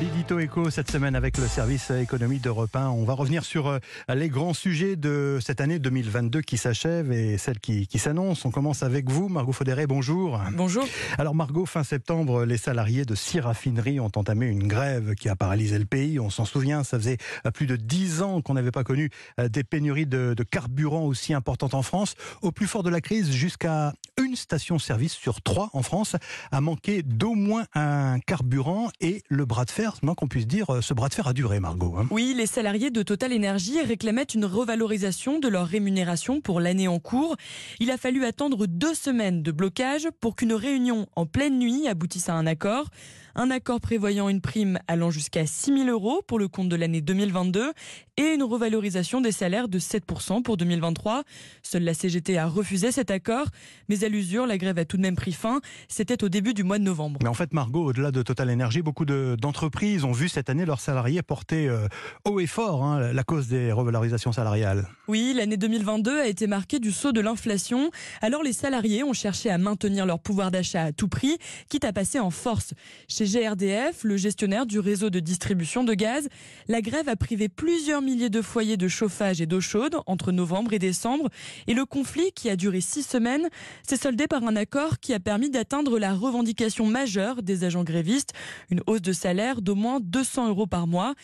l'édito éco cette semaine avec le service économie d'Europe 1. On va revenir sur euh, les grands sujets de cette année 2022 qui s'achève et celle qui, qui s'annonce. On commence avec vous, Margot Faudéré, bonjour. Bonjour. Alors Margot, fin septembre, les salariés de six raffineries ont entamé une grève qui a paralysé le pays. On s'en souvient, ça faisait euh, plus de dix ans qu'on n'avait pas connu euh, des pénuries de, de carburant aussi importantes en France. Au plus fort de la crise, jusqu'à une station-service sur trois en France a manqué d'au moins un carburant et le bras de fer, non qu'on puisse dire, ce bras de fer a duré, Margot. hein. Oui, les salariés de Total Energy réclamaient une revalorisation de leur rémunération pour l'année en cours. Il a fallu attendre deux semaines de blocage pour qu'une réunion en pleine nuit aboutisse à un accord. Un accord prévoyant une prime allant jusqu'à 6 000 euros pour le compte de l'année 2022 et une revalorisation des salaires de 7% pour 2023. Seule la CGT a refusé cet accord, mais à l'usure, la grève a tout de même pris fin. C'était au début du mois de novembre. Mais en fait, Margot, au-delà de Total Energy, beaucoup de- d'entreprises ont vu cette année leurs salariés porter euh, haut et fort hein, la cause des revalorisations salariales. Oui, l'année 2022 a été marquée du saut de l'inflation. Alors les salariés ont cherché à maintenir leur pouvoir d'achat à tout prix, quitte à passer en force. Chez GRDF, le gestionnaire du réseau de distribution de gaz, la grève a privé plusieurs milliers de foyers de chauffage et d'eau chaude entre novembre et décembre. Et le conflit, qui a duré six semaines, s'est soldé par un accord qui a permis d'atteindre la revendication majeure des agents grévistes, une hausse de salaire d'au moins 200 euros par mois.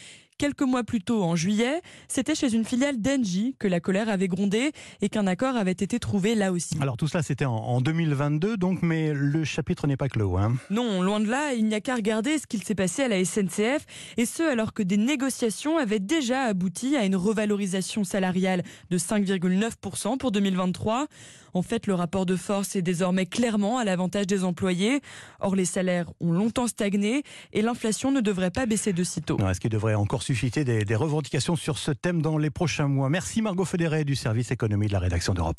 Quelques mois plus tôt, en juillet, c'était chez une filiale d'Engie que la colère avait grondé et qu'un accord avait été trouvé là aussi. Alors tout cela, c'était en, en 2022, donc, mais le chapitre n'est pas clos. Hein. Non, loin de là, il n'y a qu'à regarder ce qu'il s'est passé à la SNCF, et ce alors que des négociations avaient déjà abouti à une revalorisation salariale de 5,9% pour 2023. En fait, le rapport de force est désormais clairement à l'avantage des employés. Or, les salaires ont longtemps stagné et l'inflation ne devrait pas baisser de sitôt. Non, Est-ce qu'il devrait encore des, des revendications sur ce thème dans les prochains mois Merci Margot Fédéré du service économie de la rédaction d'Europe 1.